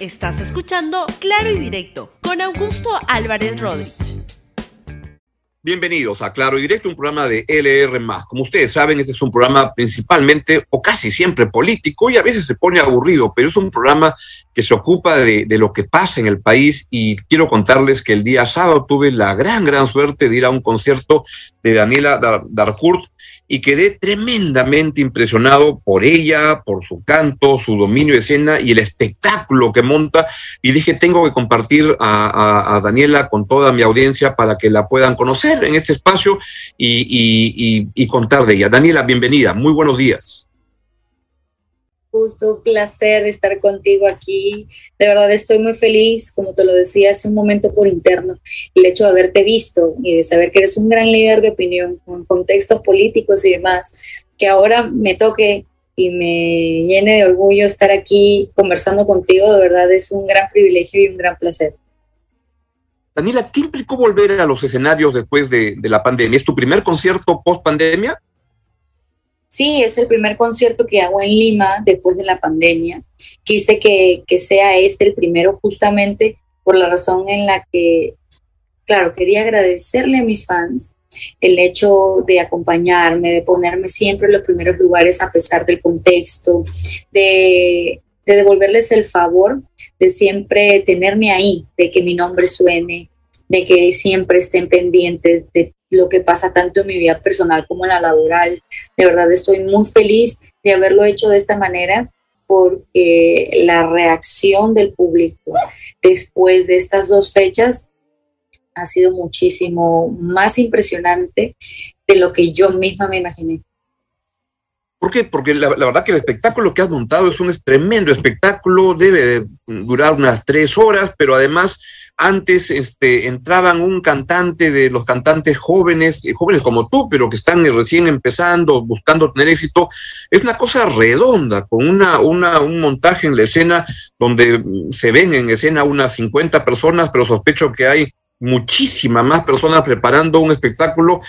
Estás escuchando Claro y Directo con Augusto Álvarez Rodríguez. Bienvenidos a Claro y Directo, un programa de LR. Como ustedes saben, este es un programa principalmente o casi siempre político y a veces se pone aburrido, pero es un programa que se ocupa de, lo que pasa en el país. Y quiero contarles que el día sábado tuve la gran, gran suerte de ir a un concierto de Daniela Darcourt y quedé tremendamente impresionado por ella, por su canto, su dominio de escena y el espectáculo que monta. Y dije, tengo que compartir a, Daniela con toda mi audiencia para que la puedan conocer en este espacio y, y contar de ella. Daniela, bienvenida, muy buenos días gusto, un placer estar contigo aquí. De verdad estoy muy feliz, como te lo decía hace un momento por interno, el hecho de haberte visto y de saber que eres un gran líder de opinión con contextos políticos y demás, que ahora me toque y me llene de orgullo estar aquí conversando contigo, de verdad es un gran privilegio y un gran placer. Daniela, ¿qué implicó volver a los escenarios después de, de la pandemia? ¿Es tu primer concierto post pandemia? Sí, es el primer concierto que hago en Lima después de la pandemia. Quise que, sea este el primero justamente por la razón en la que, claro, quería agradecerle a mis fans el hecho de acompañarme, de ponerme siempre en los primeros lugares a pesar del contexto, de, de devolverles el favor de siempre tenerme ahí, de que mi nombre suene, de que siempre estén pendientes de lo que pasa tanto en mi vida personal como en la laboral. De verdad estoy muy feliz de haberlo hecho de esta manera porque la reacción del público después de estas dos fechas ha sido muchísimo más impresionante de lo que yo misma me imaginé. ¿Por qué? Porque la, verdad que el espectáculo que has montado es un tremendo espectáculo, debe durar unas tres horas, pero además antes este, entraban un cantante de los cantantes jóvenes, eh, jóvenes como tú, pero que están recién empezando, buscando tener éxito. Es una cosa redonda, con una, una, un montaje en la escena donde se ven en escena unas 50 personas, pero sospecho que hay muchísimas más personas preparando un espectáculo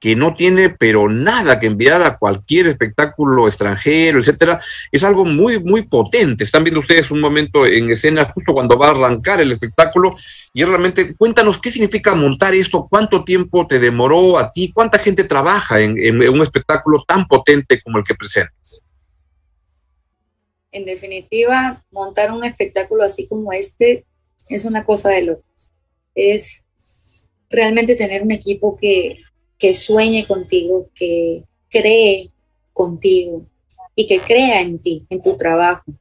que no tiene pero nada que enviar a cualquier espectáculo extranjero, etcétera, es algo muy, muy potente. Están viendo ustedes un momento en escena justo cuando va a arrancar el espectáculo y realmente, cuéntanos qué significa montar esto, cuánto tiempo te demoró a ti, cuánta gente trabaja en, un espectáculo tan potente como el que presentas. En definitiva, montar un espectáculo así como este es una cosa de locos. Es realmente tener un equipo que que sueñe contigo, que cree contigo y que crea en ti, en tu trabajo.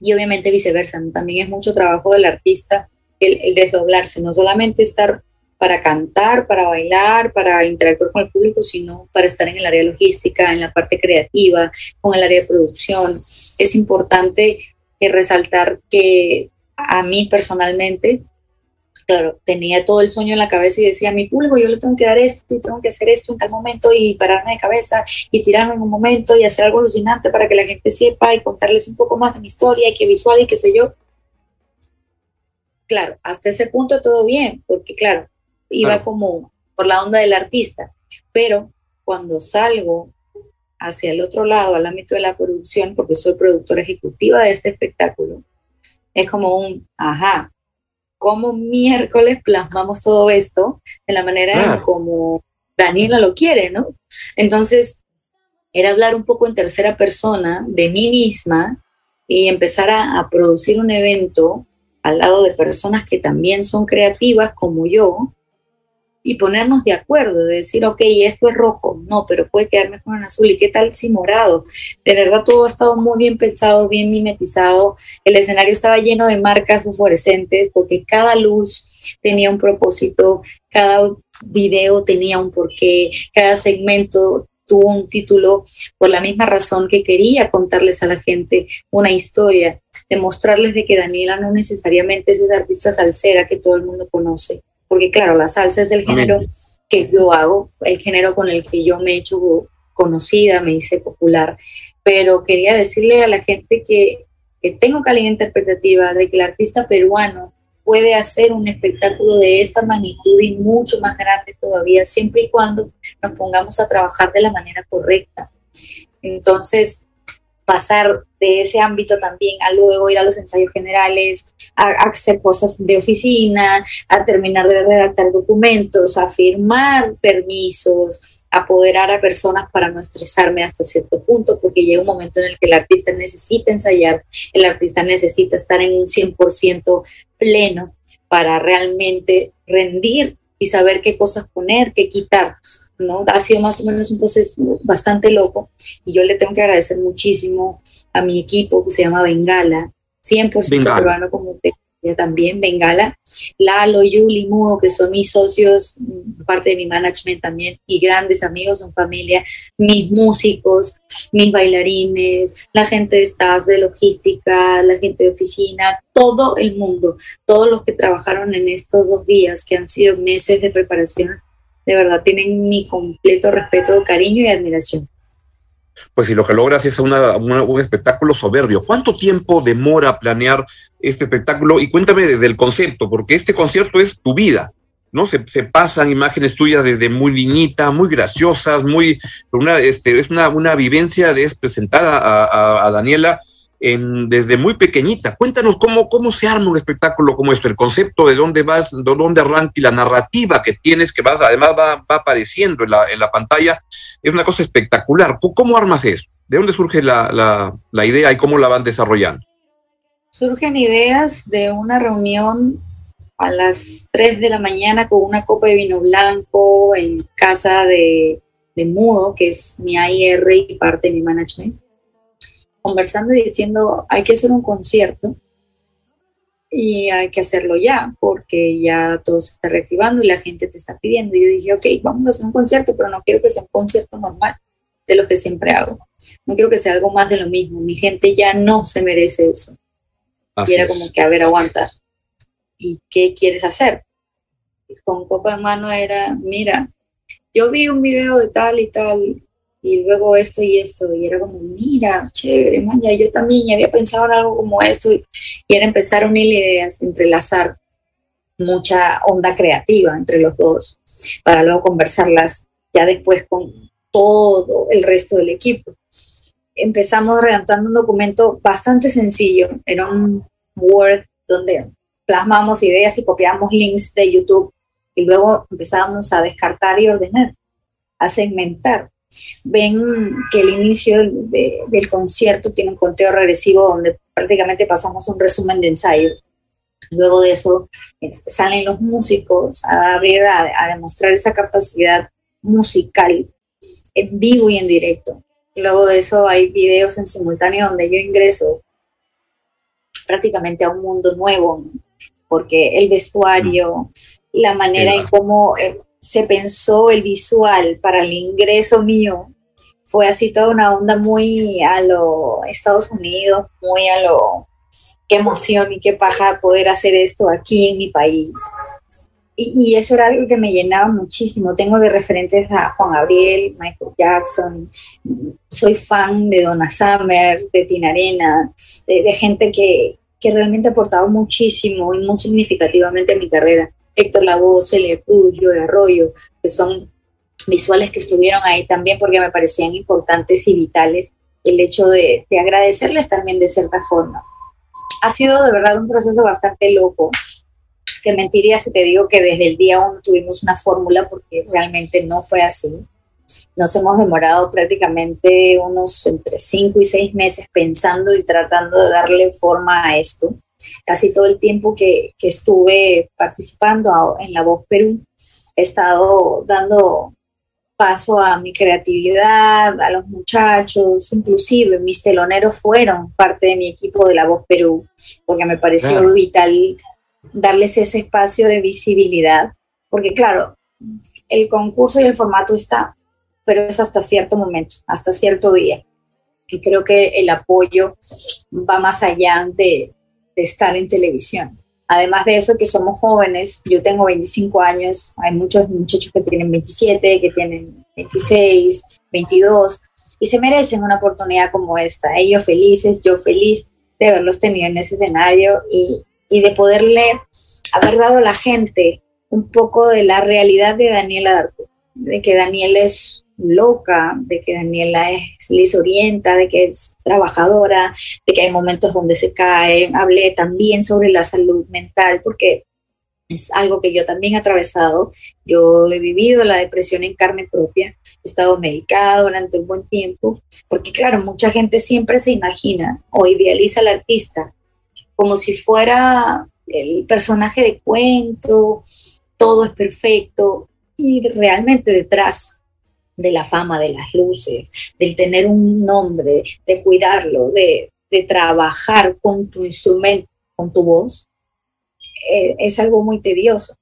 Y obviamente viceversa, también es mucho trabajo del artista el, desdoblarse, no solamente estar para cantar, para bailar, para interactuar con el público, sino para estar en el área logística, en la parte creativa, con el área de producción. Es importante resaltar que a mí personalmente claro, tenía todo el sueño en la cabeza y decía, mi público yo le tengo que dar esto y tengo que hacer esto en tal momento y pararme de cabeza y tirarme en un momento y hacer algo alucinante para que la gente sepa y contarles un poco más de mi historia y que visual y qué sé yo. Claro, hasta ese punto todo bien, porque claro, iba como por la onda del artista, pero cuando salgo hacia el otro lado, al ámbito de la producción, porque soy productora ejecutiva de este espectáculo, es como un, ajá, cómo miércoles plasmamos todo esto de la manera como Daniela lo quiere, ¿no? Entonces, era hablar un poco en tercera persona de mí misma y empezar a producir un evento al lado de personas que también son creativas como yo, y ponernos de acuerdo, de decir, ok, esto es rojo, no, pero puede quedarme con un azul, ¿y qué tal si morado? De verdad todo ha estado muy bien pensado, bien mimetizado, el escenario estaba lleno de marcas fluorescentes porque cada luz tenía un propósito, cada video tenía un porqué, cada segmento tuvo un título por la misma razón que quería contarles a la gente una historia, demostrarles de que Daniela no necesariamente es esa artista salsera que todo el mundo conoce, porque claro, la salsa es el género que yo hago, el género con el que yo me he hecho conocida, me hice popular, pero quería decirle a la gente que, que tengo calidad interpretativa de que el artista peruano puede hacer un espectáculo de esta magnitud y mucho más grande todavía, siempre y cuando nos pongamos a trabajar de la manera correcta. Entonces, pasar de ese ámbito también a luego ir a los ensayos generales, a, hacer cosas de oficina, a terminar de redactar documentos, a firmar permisos, apoderar a personas para no estresarme hasta cierto punto, porque llega un momento en el que el artista necesita ensayar, el artista necesita estar en un 100% pleno para realmente rendir y saber qué cosas poner, qué quitar. ¿no? Ha sido más o menos un proceso bastante loco y yo le tengo que agradecer muchísimo a mi equipo que se llama Bengala, 100% peruano como usted también, Bengala, Lalo, Yuli, Mudo, que son mis socios, parte de mi management también, y grandes amigos, son familia, mis músicos, mis bailarines, la gente de staff, de logística, la gente de oficina, todo el mundo, todos los que trabajaron en estos dos días, que han sido meses de preparación, de verdad tienen mi completo respeto, cariño y admiración pues si lo que logras es una, un espectáculo soberbio. ¿Cuánto tiempo demora planear este espectáculo? Y cuéntame desde el concepto, porque este concierto es tu vida, ¿no? Se, pasan imágenes tuyas desde muy niñita, muy graciosas, muy, una, este, es una, una vivencia de presentar a, a Daniela desde muy pequeñita. Cuéntanos cómo, cómo se arma un espectáculo como esto, el concepto de dónde vas, de dónde arranca y la narrativa que tienes, que vas, además va, apareciendo en la, en la, pantalla, es una cosa espectacular. ¿Cómo armas eso? ¿De dónde surge la, la idea y cómo la van desarrollando? Surgen ideas de una reunión a las 3 de la mañana con una copa de vino blanco en casa de, de Mudo, que es mi AIR y parte de mi management conversando y diciendo, hay que hacer un concierto y hay que hacerlo ya, porque ya todo se está reactivando y la gente te está pidiendo. Y yo dije, ok, vamos a hacer un concierto, pero no quiero que sea un concierto normal de lo que siempre hago. No quiero que sea algo más de lo mismo. Mi gente ya no se merece eso. y era como que, a ver, aguantas. ¿Y qué quieres hacer? con copa de mano era, mira, yo vi un video de tal y tal y luego esto y esto, y era como, mira, chévere, maña, yo también había pensado en algo como esto, y, era empezar a unir ideas, entrelazar mucha onda creativa entre los dos, para luego conversarlas ya después con todo el resto del equipo. Empezamos redactando un documento bastante sencillo, era un Word donde plasmamos ideas y copiamos links de YouTube y luego empezábamos a descartar y ordenar, a segmentar ven que el inicio del concierto tiene un conteo regresivo donde prácticamente pasamos un resumen de ensayos. Luego de eso salen los músicos a abrir, a, demostrar esa capacidad musical en vivo y en directo. Luego de eso hay videos en simultáneo donde yo ingreso prácticamente a un mundo nuevo, porque el vestuario, la manera en cómo eh, se pensó el visual para el ingreso mío fue así toda una onda muy a lo Estados Unidos, muy a lo qué emoción y qué paja poder hacer esto aquí en mi país. Y, eso era algo que me llenaba muchísimo. Tengo de referentes a Juan Gabriel, Michael Jackson, soy fan de Donna Summer, de Tina Arena, de, gente que, que realmente ha aportado muchísimo y muy significativamente a mi carrera. Héctor Lavoe, Celia Cruz, de Arroyo, que son visuales que estuvieron ahí también porque me parecían importantes y vitales el hecho de, agradecerles también de cierta forma. Ha sido de verdad un proceso bastante loco, que mentiría si te digo que desde el día uno tuvimos una fórmula porque realmente no fue así. Nos hemos demorado prácticamente unos entre cinco y seis meses pensando y tratando de darle forma a esto casi todo el tiempo que, estuve participando en La Voz Perú, he estado dando paso a mi creatividad, a los muchachos, inclusive mis teloneros fueron parte de mi equipo de La Voz Perú, porque me pareció vital darles ese espacio de visibilidad, porque claro, el concurso y el formato está, pero es hasta cierto momento, hasta cierto día. Y creo que el apoyo va más allá de, de estar en televisión. Además de eso, que somos jóvenes, yo tengo 25 años, hay muchos muchachos que tienen 27, que tienen 26, 22, y se merecen una oportunidad como esta. Ellos felices, yo feliz de haberlos tenido en ese escenario y, y de poderle haber dado a la gente un poco de la realidad de Daniela Darko, de que Daniel es loca, de que Daniela es, les orienta, de que es trabajadora, de que hay momentos donde se cae. Hablé también sobre la salud mental, porque es algo que yo también he atravesado. Yo he vivido la depresión en carne propia, he estado medicada durante un buen tiempo, porque claro, mucha gente siempre se imagina o idealiza al artista como si fuera el personaje de cuento, todo es perfecto, y realmente detrás de la fama, de las luces, del tener un nombre, de cuidarlo, de, trabajar con tu instrumento, con tu voz, eh, es algo muy tedioso.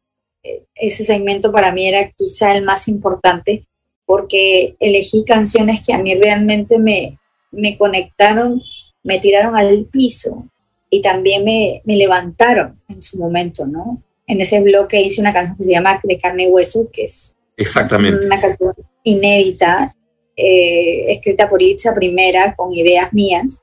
Eh, ese segmento para mí era quizá el más importante porque elegí canciones que a mí realmente me, me conectaron, me tiraron al piso y también me, me levantaron en su momento, ¿no? en ese bloque hice una canción que se llama De carne y hueso, que es Exactamente. una canción inédita, eh, escrita por Itza primera, con ideas mías,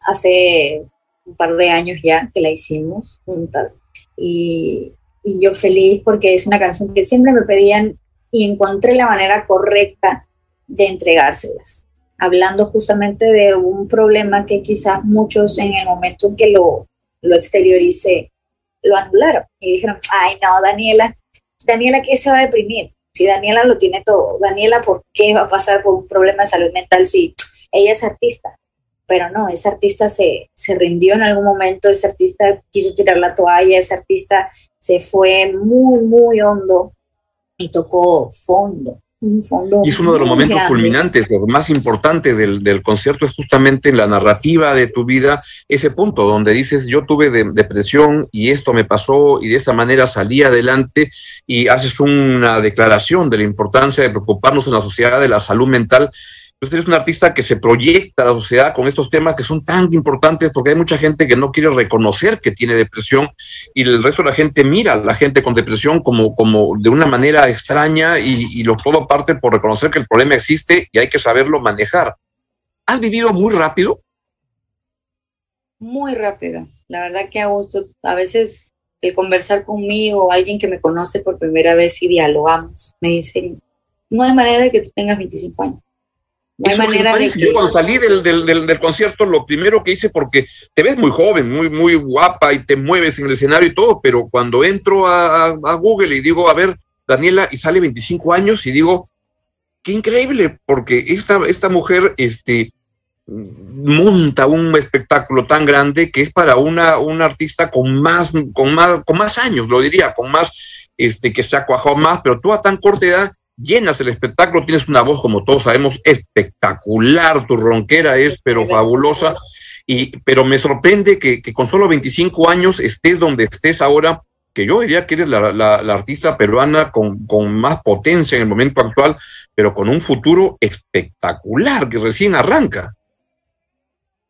hace un par de años ya que la hicimos juntas. Y, yo feliz porque es una canción que siempre me pedían y encontré la manera correcta de entregárselas, hablando justamente de un problema que quizás muchos en el momento en que lo, lo exterioricé lo anularon y dijeron, ay no, Daniela, Daniela, ¿qué se va a deprimir? Si Daniela lo tiene todo, Daniela, ¿por qué va a pasar por un problema de salud mental si ella es artista? Pero no, ese artista se, se rindió en algún momento, ese artista quiso tirar la toalla, ese artista se fue muy, muy hondo y tocó fondo y es uno de los momentos culminantes, lo más importante del, del, concierto es justamente la narrativa de tu vida, ese punto donde dices, yo tuve depresión y esto me pasó y de esta manera salí adelante y haces una declaración de la importancia de preocuparnos en la sociedad de la salud mental Usted es un artista que se proyecta a la sociedad con estos temas que son tan importantes porque hay mucha gente que no quiere reconocer que tiene depresión y el resto de la gente mira a la gente con depresión como, como de una manera extraña y, lo todo parte por reconocer que el problema existe y hay que saberlo manejar. ¿Has vivido muy rápido? Muy rápido. La verdad que a gusto. A veces el conversar conmigo alguien que me conoce por primera vez y dialogamos, me dicen, no hay manera de que tú tengas 25 años. No hay manera de que... Yo cuando salí del, del, del, concierto, lo primero que hice, porque te ves muy joven, muy, muy guapa y te mueves en el escenario y todo, pero cuando entro a, a Google y digo, a ver, Daniela, y sale 25 años y digo, qué increíble, porque esta, esta mujer este, monta un espectáculo tan grande que es para una, un artista con más, con, más, con más años, lo diría, con más, este, que se ha cuajado más, pero tú a tan corta edad llenas el espectáculo, tienes una voz, como todos sabemos, espectacular, tu ronquera es, pero fabulosa, y, pero me sorprende que, con solo 25 años estés donde estés ahora, que yo diría que eres la, artista peruana con, con, más potencia en el momento actual, pero con un futuro espectacular que recién arranca.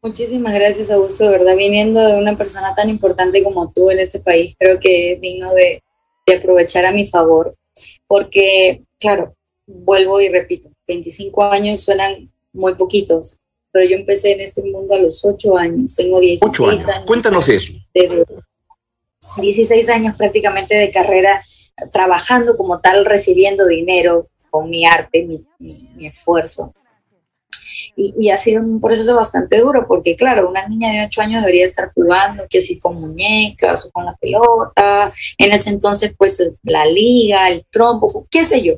Muchísimas gracias, Augusto, de verdad, viniendo de una persona tan importante como tú en este país, creo que es digno de, de aprovechar a mi favor, porque claro, vuelvo y repito, 25 años suenan muy poquitos, pero yo empecé en este mundo a los 8 años, tengo 16 años. Cuéntanos eso. 16 años prácticamente de carrera trabajando como tal, recibiendo dinero con mi arte, mi esfuerzo. Y, ha sido un proceso bastante duro, porque claro, una niña de 8 años debería estar jugando, que si con muñecas o con la pelota, en ese entonces pues la liga, el trompo, qué sé yo.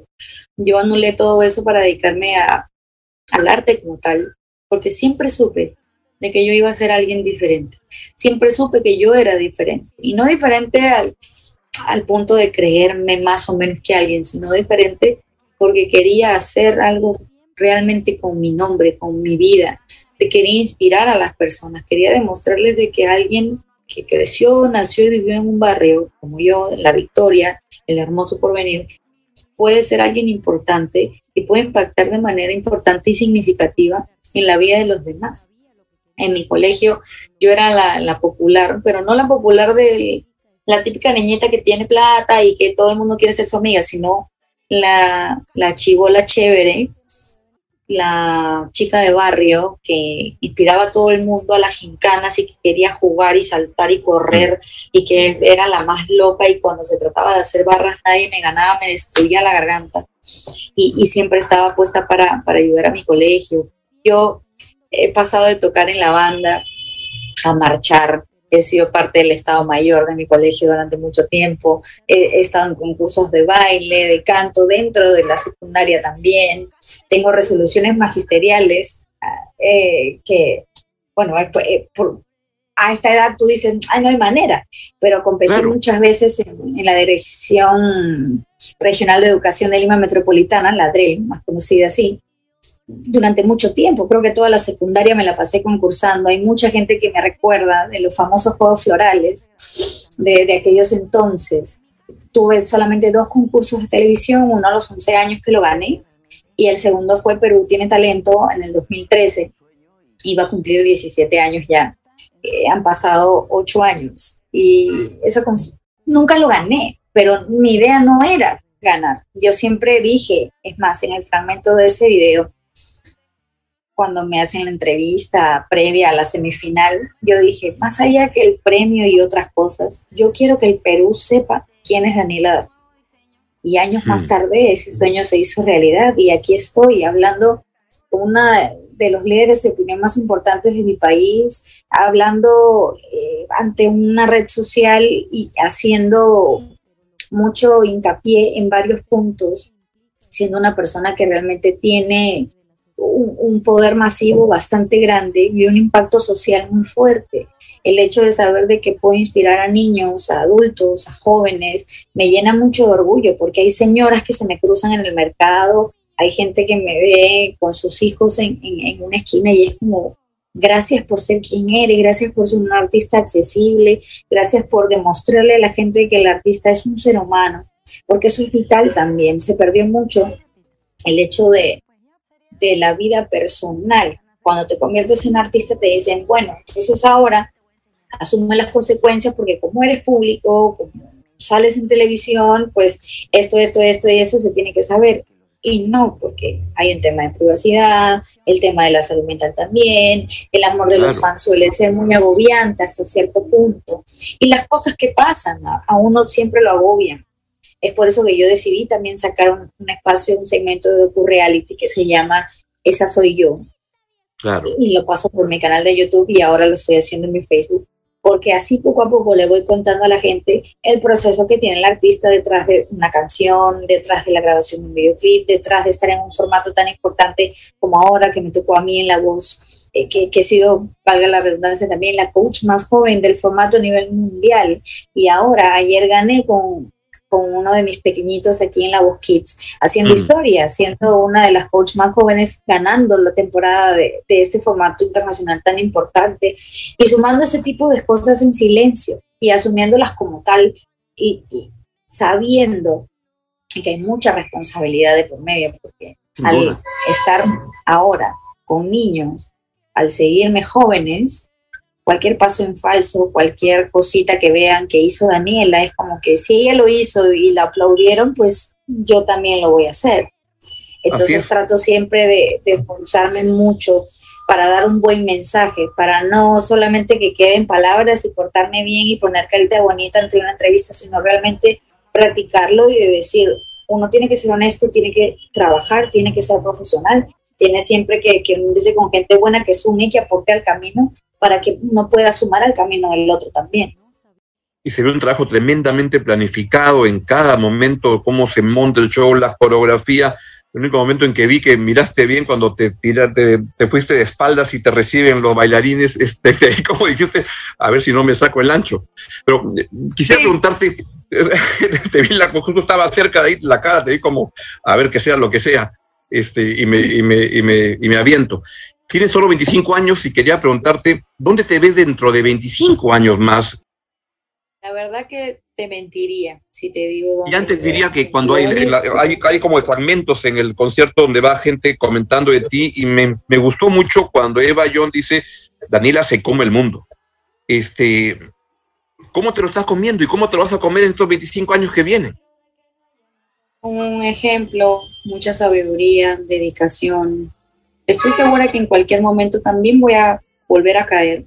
Yo anulé todo eso para dedicarme al arte como tal, porque siempre supe de que yo iba a ser alguien diferente. Siempre supe que yo era diferente. Y no diferente al, al punto de creerme más o menos que alguien, sino diferente porque quería hacer algo realmente con mi nombre, con mi vida. Te quería inspirar a las personas, quería demostrarles de que alguien que creció, nació y vivió en un barrio como yo, en La Victoria, el hermoso porvenir, puede ser alguien importante y puede impactar de manera importante y significativa en la vida de los demás. En mi colegio yo era la, la popular, pero no la popular de la típica niñita que tiene plata y que todo el mundo quiere ser su amiga, sino la, la chivola chévere la chica de barrio que inspiraba a todo el mundo a las gincanas y que quería jugar y saltar y correr y que era la más loca y cuando se trataba de hacer barras nadie me ganaba, me destruía la garganta y, siempre estaba puesta para, para ayudar a mi colegio. Yo he pasado de tocar en la banda a marchar, he sido parte del Estado Mayor de mi colegio durante mucho tiempo, he, estado en concursos de baile, de canto, dentro de la secundaria también, tengo resoluciones magisteriales eh, que, bueno, eh, a esta edad tú dices, ay, no hay manera, pero competí muchas veces en, la Dirección Regional de Educación de Lima Metropolitana, la DREL, más conocida así, durante mucho tiempo. Creo que toda la secundaria me la pasé concursando. Hay mucha gente que me recuerda de los famosos Juegos Florales de, de aquellos entonces. Tuve solamente dos concursos de televisión, uno a los 11 años que lo gané y el segundo fue Perú tiene talento en el 2013. Iba a cumplir 17 años ya. Eh, han pasado 8 años y eso nunca lo gané, pero mi idea no era ganar. Yo siempre dije, es más, en el fragmento de ese video, cuando me hacen la entrevista previa a la semifinal, yo dije, más allá que el premio y otras cosas, yo quiero que el Perú sepa quién es Daniela. Y años más hmm. tarde ese sueño se hizo realidad y aquí estoy hablando con una de los líderes de opinión más importantes de mi país, hablando eh, ante una red social y haciendo mucho hincapié en varios puntos, siendo una persona que realmente tiene un, poder masivo bastante grande y un impacto social muy fuerte. El hecho de saber de que puedo inspirar a niños, a adultos, a jóvenes, me llena mucho de orgullo porque hay señoras que se me cruzan en el mercado, hay gente que me ve con sus hijos en, en una esquina y es como, gracias por ser quien eres, gracias por ser un artista accesible, gracias por demostrarle a la gente que el artista es un ser humano, porque eso es vital también. Se perdió mucho el hecho de, de la vida personal. Cuando te conviertes en artista te dicen, bueno, eso es ahora, asume las consecuencias porque como eres público, como sales en televisión, pues esto, esto, esto y eso se tiene que saber. Y no, porque hay un tema de privacidad, el tema de la salud mental también, el amor de los fans suele ser muy agobiante hasta cierto punto. Y las cosas que pasan a, uno siempre lo agobian. Es por eso que yo decidí también sacar un, espacio, un segmento de docu-reality que se llama Esa Soy Yo. Claro. Y lo paso por mi canal de YouTube y ahora lo estoy haciendo en mi Facebook porque así poco a poco le voy contando a la gente el proceso que tiene el artista detrás de una canción, detrás de la grabación de un videoclip, detrás de estar en un formato tan importante como ahora que me tocó a mí en la voz, eh, que, que, he sido, valga la redundancia, también la coach más joven del formato a nivel mundial. Y ahora, ayer gané con, con uno de mis pequeñitos aquí en la Voz Kids, haciendo mm. historia, siendo una de las coaches más jóvenes, ganando la temporada de, este formato internacional tan importante y sumando ese tipo de cosas en silencio y asumiéndolas como tal y, sabiendo que hay mucha responsabilidad de por medio, porque al estar ahora con niños, al seguirme jóvenes, cualquier paso en falso, cualquier cosita que vean que hizo Daniela, es como que si ella lo hizo y la aplaudieron, pues yo también lo voy a hacer. Entonces trato siempre de, de esforzarme mucho para dar un buen mensaje, para no solamente que queden palabras y portarme bien y poner carita bonita ante una entrevista, sino realmente practicarlo y de decir, uno tiene que ser honesto, tiene que trabajar, tiene que ser profesional, tiene siempre que, que unirse con gente buena que sume, que aporte al camino para que uno pueda sumar al camino del otro también. Y se ve un trabajo tremendamente planificado en cada momento, cómo se monta el show, la coreografía. El único momento en que vi que miraste bien cuando te, tiraste, te fuiste de espaldas y te reciben los bailarines, este, como dijiste, a ver si no me saco el ancho. Pero eh, quisiera preguntarte, te vi la, justo estaba cerca de ahí la cara, te vi como, a ver que sea lo que sea, este, y, me, y, me, y, me, y me aviento. Tienes solo 25 años y quería preguntarte, ¿dónde te ves dentro de 25 años más? La verdad que te mentiría si te digo dónde. Y antes diría que cuando hay, hay, hay, como fragmentos en el concierto donde va gente comentando de ti y me, me gustó mucho cuando Eva John dice, Daniela se come el mundo. Este, ¿Cómo te lo estás comiendo y cómo te lo vas a comer en estos 25 años que vienen? Un ejemplo, mucha sabiduría, dedicación, estoy segura que en cualquier momento también voy a volver a caer,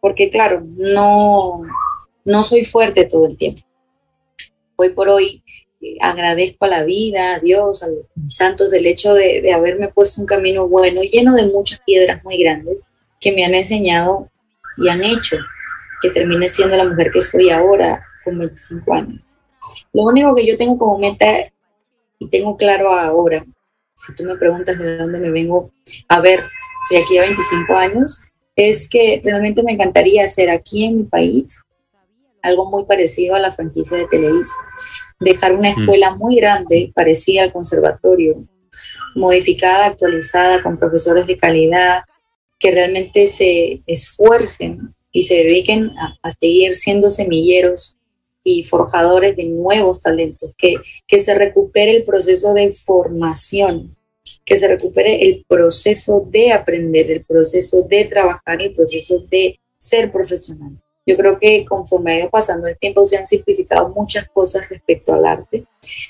porque claro, no, no soy fuerte todo el tiempo. Hoy por hoy eh, agradezco a la vida, a Dios, a los santos, el hecho de, de haberme puesto un camino bueno, lleno de muchas piedras muy grandes que me han enseñado y han hecho que termine siendo la mujer que soy ahora con 25 años. Lo único que yo tengo como meta y tengo claro ahora, si tú me preguntas de dónde me vengo a ver de aquí a 25 años, es que realmente me encantaría hacer aquí en mi país algo muy parecido a la franquicia de Televisa. Dejar una mm. escuela muy grande, parecida al conservatorio, modificada, actualizada, con profesores de calidad, que realmente se esfuercen y se dediquen a, seguir siendo semilleros y forjadores de nuevos talentos, que, que se recupere el proceso de formación, que se recupere el proceso de aprender, el proceso de trabajar, el proceso de ser profesional. Yo creo que conforme ha ido pasando el tiempo se han simplificado muchas cosas respecto al arte,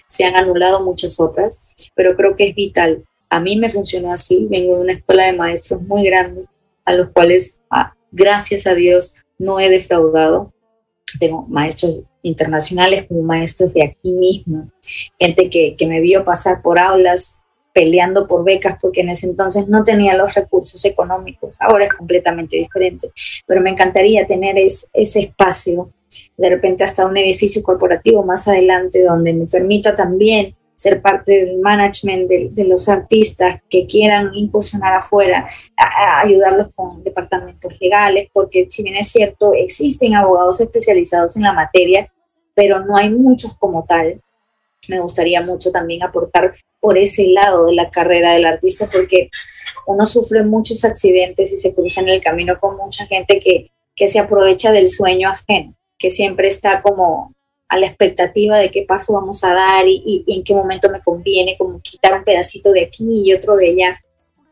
se han anulado muchas otras, pero creo que es vital a mí me funcionó así, vengo de una escuela de maestros muy grande, a los cuales, ah, gracias a Dios, no he defraudado. Tengo maestros internacionales como maestros de aquí mismo, gente que, que me vio pasar por aulas peleando por becas porque en ese entonces no tenía los recursos económicos. Ahora es completamente diferente, pero me encantaría tener ese espacio, de repente hasta un edificio corporativo más adelante donde me permita también ser parte del management de, los artistas que quieran incursionar afuera, ayudarlos con departamentos legales, porque si bien es cierto, existen abogados especializados en la materia, pero no hay muchos como tal. Me gustaría mucho también aportar por ese lado de la carrera del artista, porque uno sufre muchos accidentes y se cruza en el camino con mucha gente que, que se aprovecha del sueño ajeno, que siempre está como a la expectativa de qué paso vamos a dar y, en qué momento me conviene, como quitar un pedacito de aquí y otro de allá.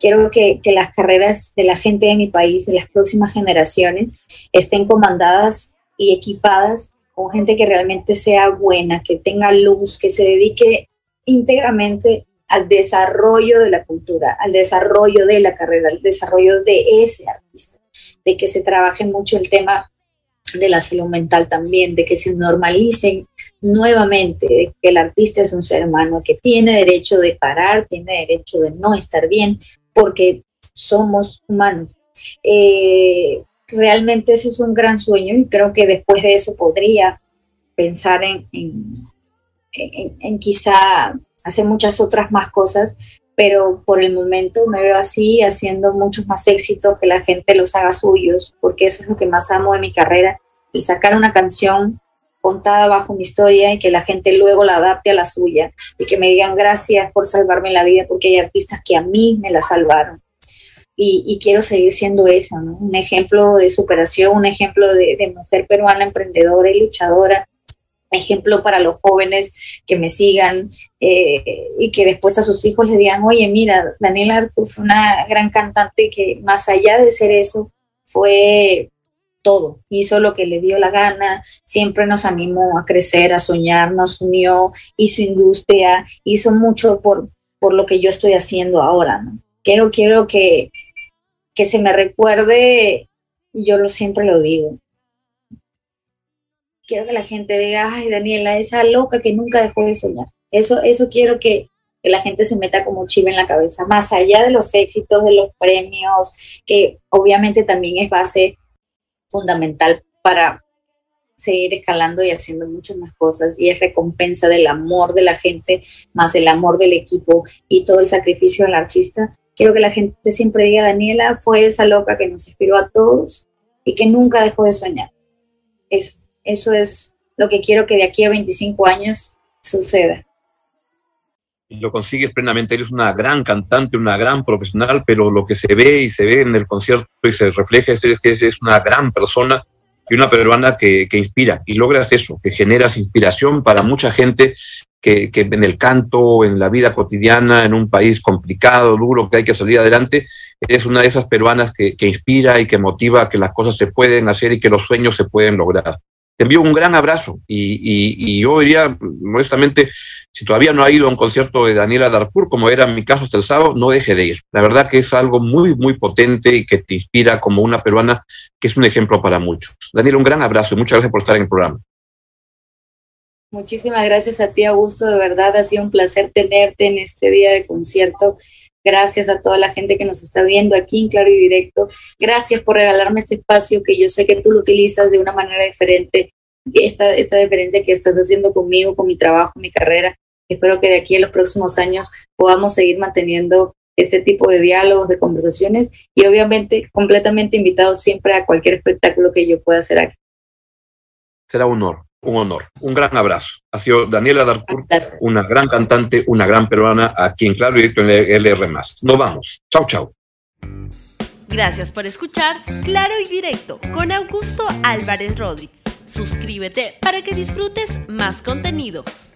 Quiero que, que las carreras de la gente de mi país, de las próximas generaciones, estén comandadas y equipadas con gente que realmente sea buena, que tenga luz, que se dedique íntegramente al desarrollo de la cultura, al desarrollo de la carrera, al desarrollo de ese artista, de que se trabaje mucho el tema de la salud mental también, de que se normalicen nuevamente que el artista es un ser humano, que tiene derecho de parar, tiene derecho de no estar bien, porque somos humanos. Eh, realmente ese es un gran sueño y creo que después de eso podría pensar en, en, en quizá hacer muchas otras más cosas, pero por el momento me veo así, haciendo muchos más éxitos, que la gente los haga suyos, porque eso es lo que más amo de mi carrera, el sacar una canción contada bajo mi historia y que la gente luego la adapte a la suya y que me digan gracias por salvarme la vida porque hay artistas que a mí me la salvaron. Y, quiero seguir siendo eso, un ejemplo de superación, un ejemplo de mujer peruana emprendedora y luchadora ejemplo para los jóvenes que me sigan eh, y que después a sus hijos le digan, oye, mira, Daniela Artur fue una gran cantante que más allá de ser eso, fue todo, hizo lo que le dio la gana, siempre nos animó a crecer, a soñar, nos unió, hizo industria, hizo mucho por, por lo que yo estoy haciendo ahora. ¿no? Quiero, quiero que, que se me recuerde, yo lo siempre lo digo, quiero que la gente diga, ay, Daniela, esa loca que nunca dejó de soñar. Eso, eso quiero que, la gente se meta como chiva en la cabeza, más allá de los éxitos, de los premios, que obviamente también es base fundamental para seguir escalando y haciendo muchas más cosas y es recompensa del amor de la gente, más el amor del equipo y todo el sacrificio del artista. Quiero que la gente siempre diga, Daniela fue esa loca que nos inspiró a todos y que nunca dejó de soñar. Eso. Eso es lo que quiero que de aquí a 25 años suceda. Lo consigues plenamente, eres una gran cantante, una gran profesional, pero lo que se ve y se ve en el concierto y se refleja es que es una gran persona y una peruana que, inspira y logras eso, que generas inspiración para mucha gente que, en el canto, en la vida cotidiana, en un país complicado, duro, que hay que salir adelante, eres una de esas peruanas que, que inspira y que motiva que las cosas se pueden hacer y que los sueños se pueden lograr. Te envío un gran abrazo y, yo diría, modestamente, si todavía no ha ido a un concierto de Daniela Darpur, como era mi caso hasta el sábado, no deje de ir. La verdad que es algo muy, muy potente y que te inspira como una peruana que es un ejemplo para muchos. Daniela, un gran abrazo y muchas gracias por estar en el programa. Muchísimas gracias a ti, Augusto. De verdad ha sido un placer tenerte en este día de concierto. Gracias a toda la gente que nos está viendo aquí en Claro y Directo. Gracias por regalarme este espacio que yo sé que tú lo utilizas de una manera diferente. Esta, esta diferencia que estás haciendo conmigo, con mi trabajo, mi carrera. Espero que de aquí en los próximos años podamos seguir manteniendo este tipo de diálogos, de conversaciones y obviamente completamente invitado siempre a cualquier espectáculo que yo pueda hacer aquí. Será un honor un honor. Un gran abrazo. Ha sido Daniela Darcourt, una gran cantante, una gran peruana, aquí en Claro Directo en LR. Nos vamos. Chau, chau. Gracias por escuchar Claro y Directo con Augusto Álvarez Rodríguez. Suscríbete para que disfrutes más contenidos.